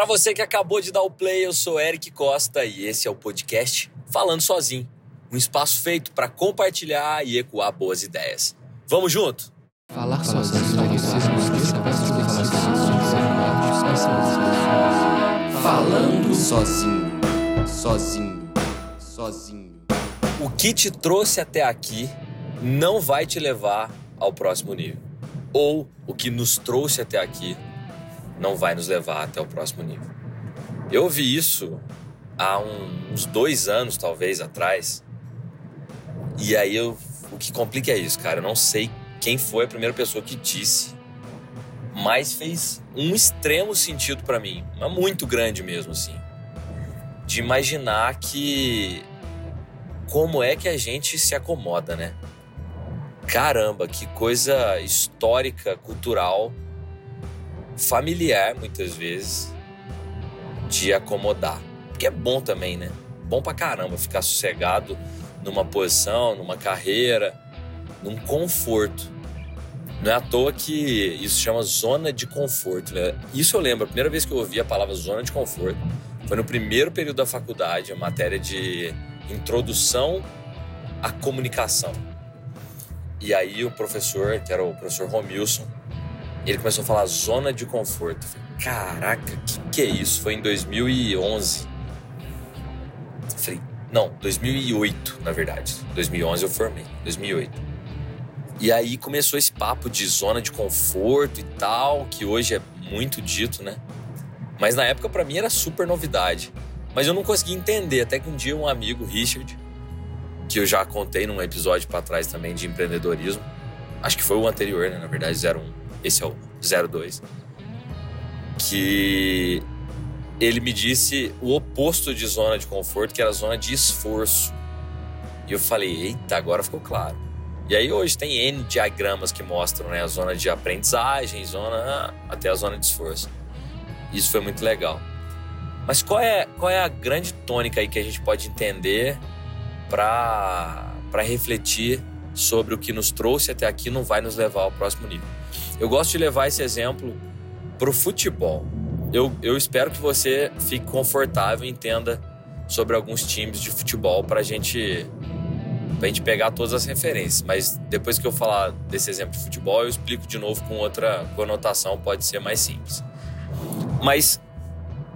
Para você que acabou de dar o play, eu sou Eric Costa e esse é o podcast Falando Sozinho, um espaço feito para compartilhar e ecoar boas ideias. Vamos junto? Falar sozinho. Falando sozinho, sozinho, sozinho. O que te trouxe até aqui não vai te levar ao próximo nível. Ou o que nos trouxe até aqui não vai nos levar até o próximo nível. Eu ouvi isso há uns dois anos, talvez, atrás. E aí eu, o que complica é isso, cara. Eu não sei quem foi a primeira pessoa que disse, mas fez um extremo sentido para mim, mas muito grande mesmo, assim. De imaginar que como é que a gente se acomoda, né? Caramba, que coisa histórica, cultural familiar, muitas vezes, de acomodar. Porque é bom também, né? Bom pra caramba ficar sossegado numa posição, numa carreira, num conforto. Não é à toa que isso chama zona de conforto. Né? Isso eu lembro, a primeira vez que eu ouvi a palavra zona de conforto foi no primeiro período da faculdade, a matéria de introdução à comunicação. E aí o professor, que era o professor Romilson, ele começou a falar zona de conforto. Falei, Caraca, que que é isso? Foi em 2011. Falei, não, 2008, na verdade. 2011 eu formei, 2008. E aí começou esse papo de zona de conforto e tal, que hoje é muito dito, né? Mas na época para mim era super novidade. Mas eu não conseguia entender, até que um dia um amigo, Richard, que eu já contei num episódio para trás também de empreendedorismo, acho que foi o anterior, né, na verdade, 01 esse é o 02, que ele me disse o oposto de zona de conforto, que era zona de esforço. E eu falei, eita, agora ficou claro. E aí hoje tem N diagramas que mostram né, a zona de aprendizagem, zona até a zona de esforço. Isso foi muito legal. Mas qual é, qual é a grande tônica aí que a gente pode entender para refletir sobre o que nos trouxe até aqui não vai nos levar ao próximo nível? Eu gosto de levar esse exemplo para o futebol. Eu, eu espero que você fique confortável e entenda sobre alguns times de futebol para gente, a gente pegar todas as referências. Mas depois que eu falar desse exemplo de futebol, eu explico de novo com outra conotação, pode ser mais simples. Mas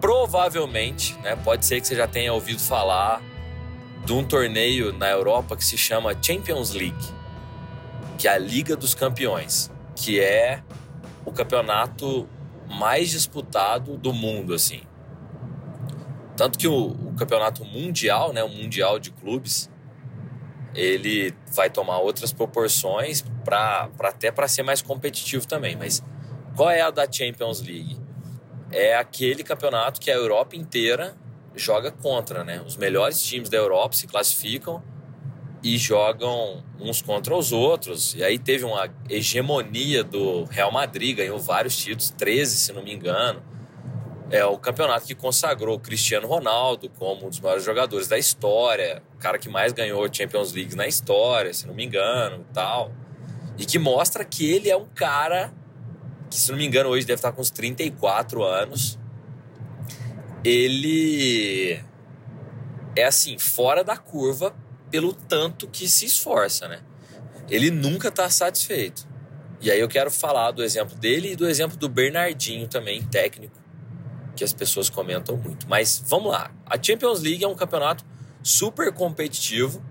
provavelmente, né, pode ser que você já tenha ouvido falar de um torneio na Europa que se chama Champions League, que é a Liga dos Campeões que é o campeonato mais disputado do mundo, assim. Tanto que o, o campeonato mundial, né, o mundial de clubes, ele vai tomar outras proporções para até para ser mais competitivo também. Mas qual é a da Champions League? É aquele campeonato que a Europa inteira joga contra, né? Os melhores times da Europa se classificam e jogam uns contra os outros. E aí teve uma hegemonia do Real Madrid, ganhou vários títulos, 13, se não me engano. É o campeonato que consagrou o Cristiano Ronaldo como um dos maiores jogadores da história, o cara que mais ganhou Champions League na história, se não me engano, tal. E que mostra que ele é um cara que, se não me engano, hoje deve estar com uns 34 anos. Ele é assim, fora da curva pelo tanto que se esforça, né? Ele nunca está satisfeito. E aí eu quero falar do exemplo dele e do exemplo do Bernardinho também, técnico, que as pessoas comentam muito. Mas vamos lá. A Champions League é um campeonato super competitivo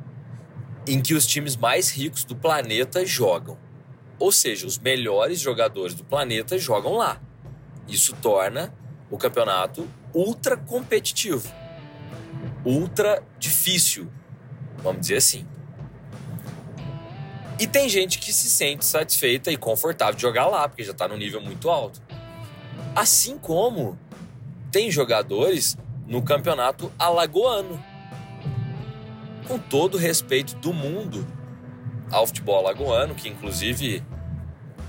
em que os times mais ricos do planeta jogam. Ou seja, os melhores jogadores do planeta jogam lá. Isso torna o campeonato ultra competitivo, ultra difícil, Vamos dizer assim. E tem gente que se sente satisfeita e confortável de jogar lá, porque já está no nível muito alto. Assim como tem jogadores no campeonato alagoano. Com todo o respeito do mundo ao futebol alagoano, que inclusive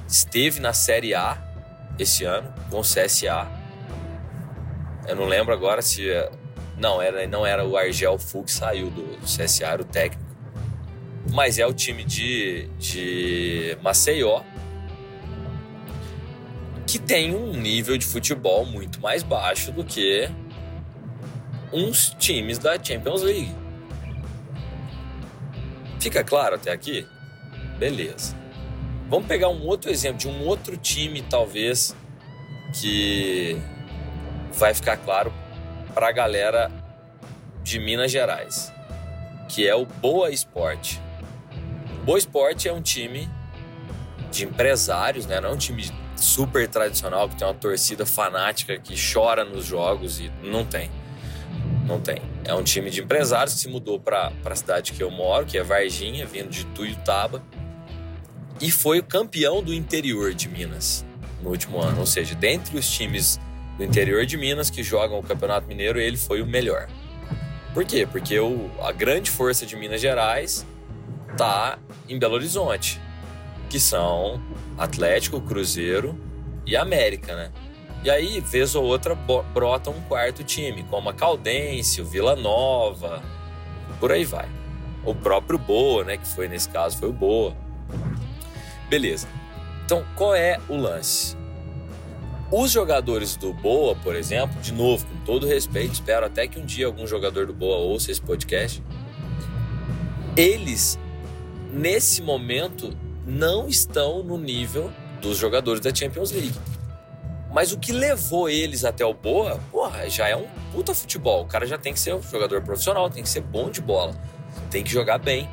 esteve na Série A esse ano, com o CSA. Eu não lembro agora se não, era, não era o Argel Fu que saiu do, do CSA, o técnico. Mas é o time de, de Maceió que tem um nível de futebol muito mais baixo do que uns times da Champions League. Fica claro até aqui? Beleza. Vamos pegar um outro exemplo de um outro time, talvez, que vai ficar claro para a galera de Minas Gerais, que é o Boa Esporte. Boa Esporte é um time de empresários, né? não é um time super tradicional que tem uma torcida fanática que chora nos jogos e não tem. Não tem. É um time de empresários que se mudou para a cidade que eu moro, que é Varginha, vindo de Tuiutaba, e foi campeão do interior de Minas no último ano. Ou seja, dentre os times do interior de Minas que jogam o Campeonato Mineiro, ele foi o melhor. Por quê? Porque o, a grande força de Minas Gerais tá em Belo Horizonte, que são Atlético, Cruzeiro e América, né? E aí, vez ou outra, brota um quarto time, como a Caldense, o Vila Nova, por aí vai. O próprio Boa, né? Que foi nesse caso, foi o Boa. Beleza. Então, qual é o lance? Os jogadores do Boa, por exemplo, de novo, com todo respeito, espero até que um dia algum jogador do Boa ouça esse podcast. Eles, nesse momento, não estão no nível dos jogadores da Champions League. Mas o que levou eles até o Boa, porra, já é um puta futebol. O cara já tem que ser um jogador profissional, tem que ser bom de bola, tem que jogar bem.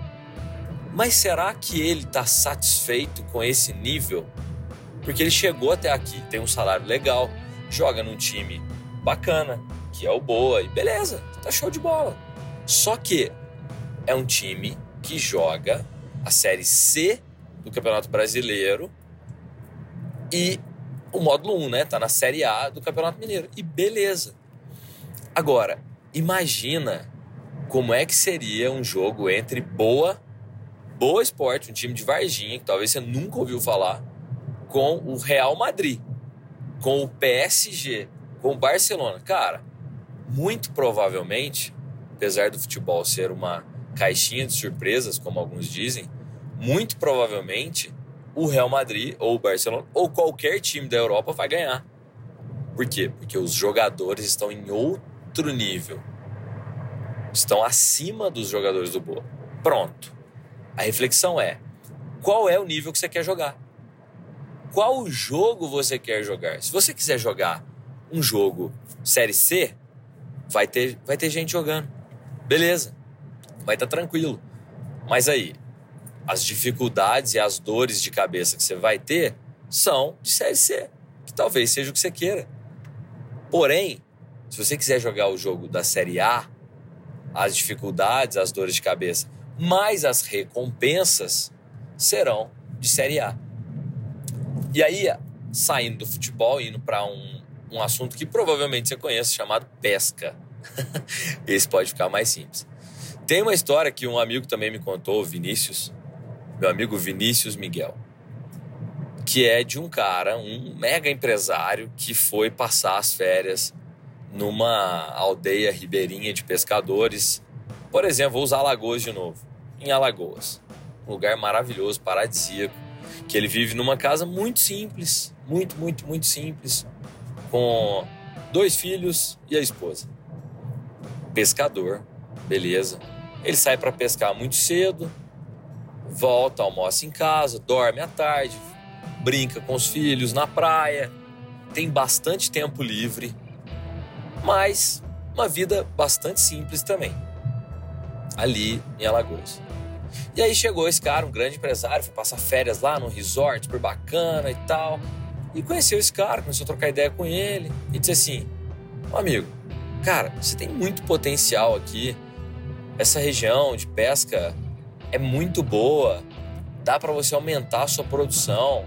Mas será que ele está satisfeito com esse nível? Porque ele chegou até aqui, tem um salário legal, joga num time bacana, que é o Boa, e beleza, tá show de bola. Só que é um time que joga a Série C do Campeonato Brasileiro e o módulo 1, né? Tá na Série A do Campeonato Mineiro. E beleza. Agora, imagina como é que seria um jogo entre Boa, Boa Esporte, um time de Varginha, que talvez você nunca ouviu falar, com o Real Madrid, com o PSG, com o Barcelona. Cara, muito provavelmente, apesar do futebol ser uma caixinha de surpresas, como alguns dizem, muito provavelmente o Real Madrid ou o Barcelona ou qualquer time da Europa vai ganhar. Por quê? Porque os jogadores estão em outro nível. Estão acima dos jogadores do Boa. Pronto. A reflexão é: qual é o nível que você quer jogar? Qual jogo você quer jogar? Se você quiser jogar um jogo Série C, vai ter, vai ter gente jogando. Beleza. Vai estar tá tranquilo. Mas aí, as dificuldades e as dores de cabeça que você vai ter são de Série C, que talvez seja o que você queira. Porém, se você quiser jogar o jogo da Série A, as dificuldades, as dores de cabeça, mais as recompensas serão de Série A. E aí, saindo do futebol, indo para um, um assunto que provavelmente você conhece, chamado pesca. Esse pode ficar mais simples. Tem uma história que um amigo também me contou, Vinícius, meu amigo Vinícius Miguel, que é de um cara, um mega empresário que foi passar as férias numa aldeia ribeirinha de pescadores. Por exemplo, vou usar Alagoas de novo. Em Alagoas, um lugar maravilhoso, paradisíaco, que ele vive numa casa muito simples, muito, muito, muito simples, com dois filhos e a esposa. Pescador, beleza. Ele sai para pescar muito cedo, volta, almoça em casa, dorme à tarde, brinca com os filhos na praia, tem bastante tempo livre, mas uma vida bastante simples também, ali em Alagoas. E aí chegou esse cara, um grande empresário, foi passar férias lá num resort super bacana e tal. E conheceu esse cara, começou a trocar ideia com ele e disse assim: oh, amigo, cara, você tem muito potencial aqui. Essa região de pesca é muito boa, dá para você aumentar a sua produção.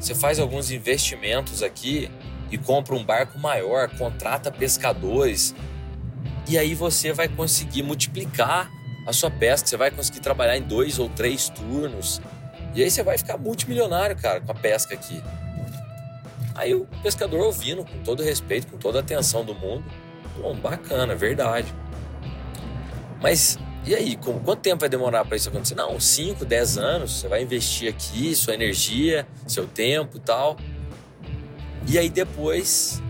Você faz alguns investimentos aqui e compra um barco maior, contrata pescadores e aí você vai conseguir multiplicar a sua pesca. Você vai conseguir trabalhar em dois ou três turnos e aí você vai ficar multimilionário, cara, com a pesca aqui. Aí o pescador ouvindo, com todo respeito, com toda a atenção do mundo, bom, bacana, verdade. Mas e aí, como, quanto tempo vai demorar para isso acontecer? Não, 5, 10 anos, você vai investir aqui, sua energia, seu tempo e tal. E aí depois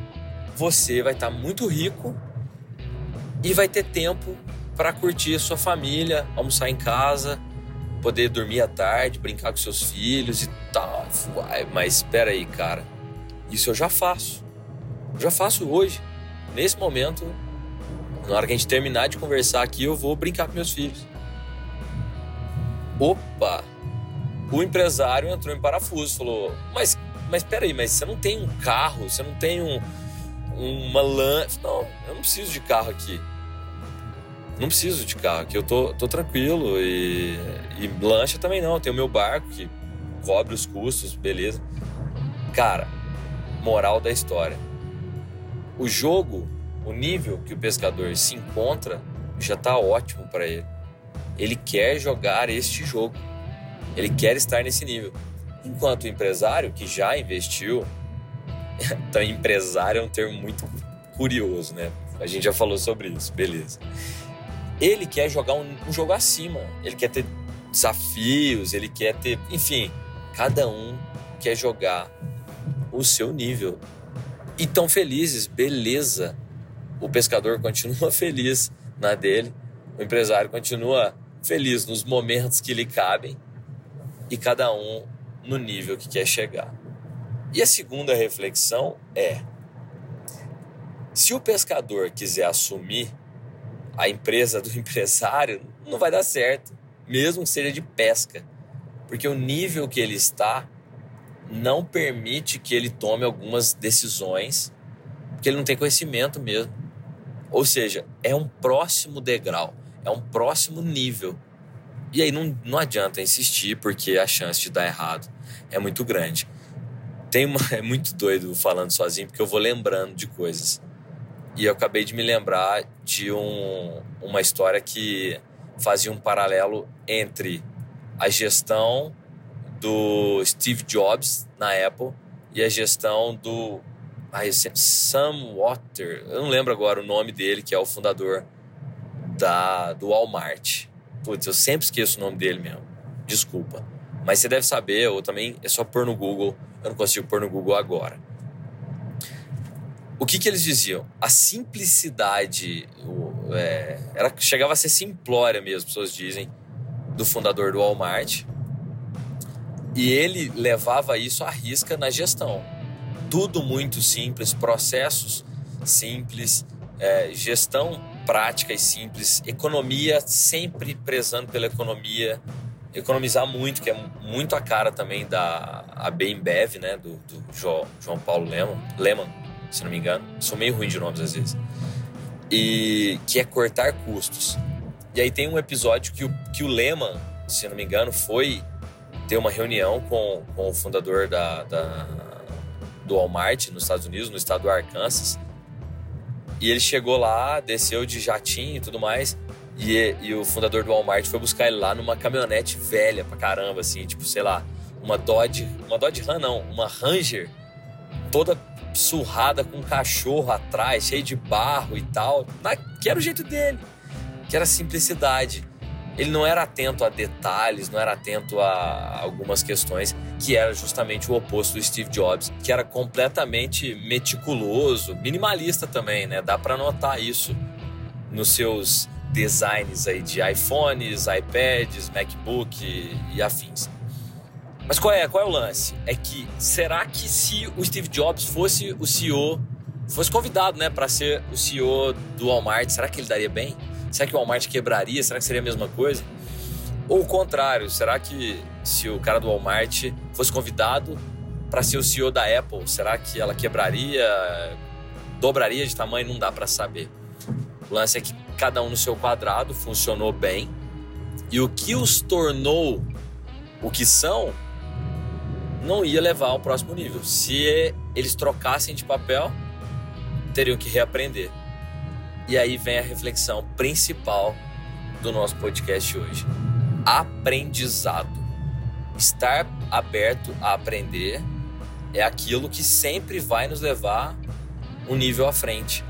você vai estar tá muito rico e vai ter tempo para curtir a sua família, almoçar em casa, poder dormir à tarde, brincar com seus filhos e tal. Mas espera aí, cara. Isso eu já faço. Eu já faço hoje. Nesse momento, na hora que a gente terminar de conversar aqui, eu vou brincar com meus filhos. Opa! O empresário entrou em parafuso, falou: Mas, mas peraí, mas você não tem um carro, você não tem um, uma lancha. Não, eu não preciso de carro aqui. Não preciso de carro aqui, eu tô, tô tranquilo. E, e lancha também não, eu tenho meu barco que cobre os custos, beleza. Cara, moral da história. O jogo, o nível que o pescador se encontra, já tá ótimo para ele. Ele quer jogar este jogo. Ele quer estar nesse nível. Enquanto o empresário que já investiu, então empresário é um termo muito curioso, né? A gente já falou sobre isso, beleza. Ele quer jogar um, um jogo acima, ele quer ter desafios, ele quer ter, enfim, cada um quer jogar o seu nível. E tão felizes, beleza. O pescador continua feliz na dele, o empresário continua feliz nos momentos que lhe cabem e cada um no nível que quer chegar. E a segunda reflexão é: se o pescador quiser assumir a empresa do empresário, não vai dar certo, mesmo que seja de pesca, porque o nível que ele está não permite que ele tome algumas decisões, porque ele não tem conhecimento mesmo. Ou seja, é um próximo degrau, é um próximo nível. E aí não, não adianta insistir, porque a chance de dar errado é muito grande. Tem uma, é muito doido falando sozinho, porque eu vou lembrando de coisas. E eu acabei de me lembrar de um, uma história que fazia um paralelo entre a gestão do Steve Jobs na Apple e a gestão do ai, Sam Water, eu não lembro agora o nome dele, que é o fundador da, do Walmart. Putz, eu sempre esqueço o nome dele mesmo. Desculpa. Mas você deve saber, ou também é só pôr no Google. Eu não consigo pôr no Google agora. O que, que eles diziam? A simplicidade é, era, chegava a ser simplória mesmo, as pessoas dizem, do fundador do Walmart. E ele levava isso à risca na gestão. Tudo muito simples, processos simples, é, gestão prática e simples, economia sempre prezando pela economia, economizar muito, que é muito a cara também da a Bembev, né, do, do João, Paulo Lehmann, Lehmann, se não me engano. Sou meio ruim de nomes às vezes. E que é cortar custos. E aí tem um episódio que o, que o Lehmann, se não me engano, foi ter uma reunião com, com o fundador da, da, do Walmart nos Estados Unidos, no estado do Arkansas. E ele chegou lá, desceu de jatinho e tudo mais. E, e o fundador do Walmart foi buscar ele lá numa caminhonete velha pra caramba, assim, tipo, sei lá, uma Dodge, uma Dodge Ram não, uma Ranger, toda surrada com um cachorro atrás, cheio de barro e tal, que era o jeito dele, que era simplicidade ele não era atento a detalhes, não era atento a algumas questões, que era justamente o oposto do Steve Jobs, que era completamente meticuloso, minimalista também, né? Dá para notar isso nos seus designs aí de iPhones, iPads, MacBook e afins. Mas qual é, qual é o lance? É que será que se o Steve Jobs fosse o CEO, fosse convidado, né, para ser o CEO do Walmart, será que ele daria bem? Será que o Walmart quebraria? Será que seria a mesma coisa? Ou o contrário, será que se o cara do Walmart fosse convidado para ser o CEO da Apple, será que ela quebraria, dobraria de tamanho? Não dá para saber. O lance é que cada um no seu quadrado funcionou bem e o que os tornou o que são não ia levar ao próximo nível. Se eles trocassem de papel, teriam que reaprender. E aí vem a reflexão principal do nosso podcast hoje: aprendizado. Estar aberto a aprender é aquilo que sempre vai nos levar um nível à frente.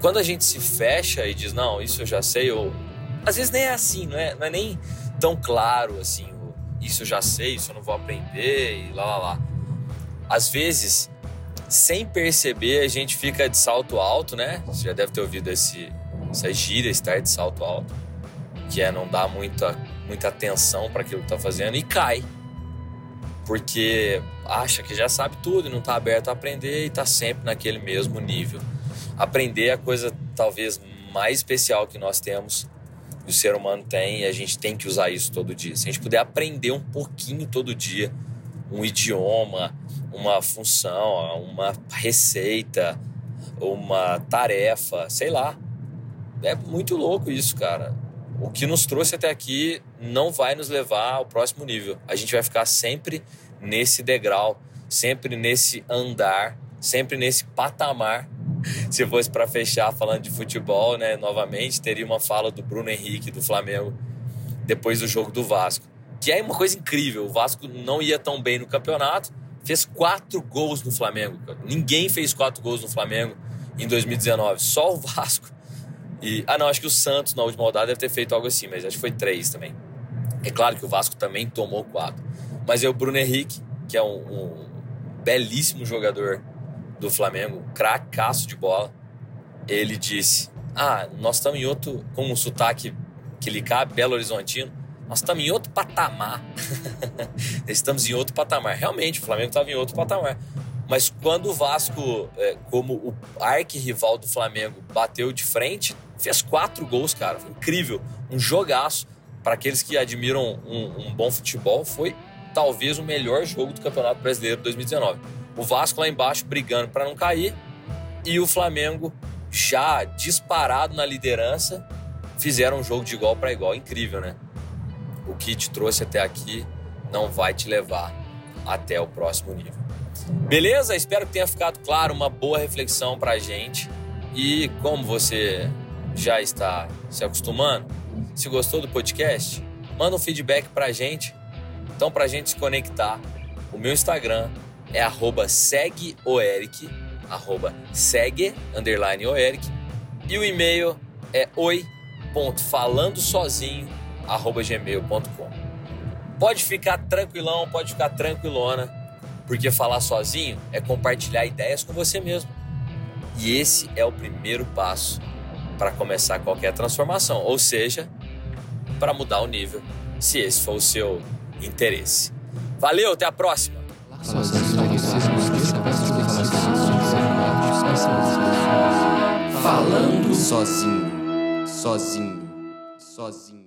Quando a gente se fecha e diz, não, isso eu já sei, ou às vezes nem é assim, não é, não é nem tão claro assim, isso eu já sei, isso eu não vou aprender e lá lá lá. às vezes, sem perceber, a gente fica de salto alto, né? Você já deve ter ouvido esse, essa gíria, estar de salto alto, que é não dar muita, muita atenção para aquilo que está fazendo e cai. Porque acha que já sabe tudo e não está aberto a aprender e está sempre naquele mesmo nível. Aprender é a coisa talvez mais especial que nós temos, que o ser humano tem, e a gente tem que usar isso todo dia. Se a gente puder aprender um pouquinho todo dia, um idioma, uma função, uma receita, uma tarefa, sei lá. É muito louco isso, cara. O que nos trouxe até aqui não vai nos levar ao próximo nível. A gente vai ficar sempre nesse degrau, sempre nesse andar, sempre nesse patamar. Se fosse para fechar falando de futebol, né, novamente, teria uma fala do Bruno Henrique do Flamengo depois do jogo do Vasco. Que é uma coisa incrível. O Vasco não ia tão bem no campeonato, fez quatro gols no Flamengo. Ninguém fez quatro gols no Flamengo em 2019, só o Vasco. E, ah, não, acho que o Santos na última rodada deve ter feito algo assim, mas acho que foi três também. É claro que o Vasco também tomou quatro. Mas é o Bruno Henrique, que é um, um belíssimo jogador do Flamengo, cracaço de bola. Ele disse: Ah, nós estamos em outro, com um sotaque que lhe cabe, Belo Horizontino. Nós estamos em outro patamar. estamos em outro patamar. Realmente, o Flamengo estava em outro patamar. Mas quando o Vasco, é, como o arquirrival do Flamengo, bateu de frente, fez quatro gols, cara. Foi incrível. Um jogaço. Para aqueles que admiram um, um, bom futebol, foi talvez o melhor jogo do Campeonato Brasileiro 2019. O Vasco lá embaixo brigando para não cair e o Flamengo já disparado na liderança fizeram um jogo de igual para igual. Incrível, né? o que te trouxe até aqui não vai te levar até o próximo nível. Beleza? Espero que tenha ficado claro uma boa reflexão para a gente. E como você já está se acostumando, se gostou do podcast, manda um feedback para a gente. Então, para a gente se conectar, o meu Instagram é arroba segue_oeric, arroba segue, underline oeric, e o e-mail é oi.falandosozinho gmail.com. Pode ficar tranquilão, pode ficar tranquilona, porque falar sozinho é compartilhar ideias com você mesmo. E esse é o primeiro passo para começar qualquer transformação, ou seja, para mudar o nível, se esse for o seu interesse. Valeu, até a próxima! Falando sozinho, sozinho, sozinho.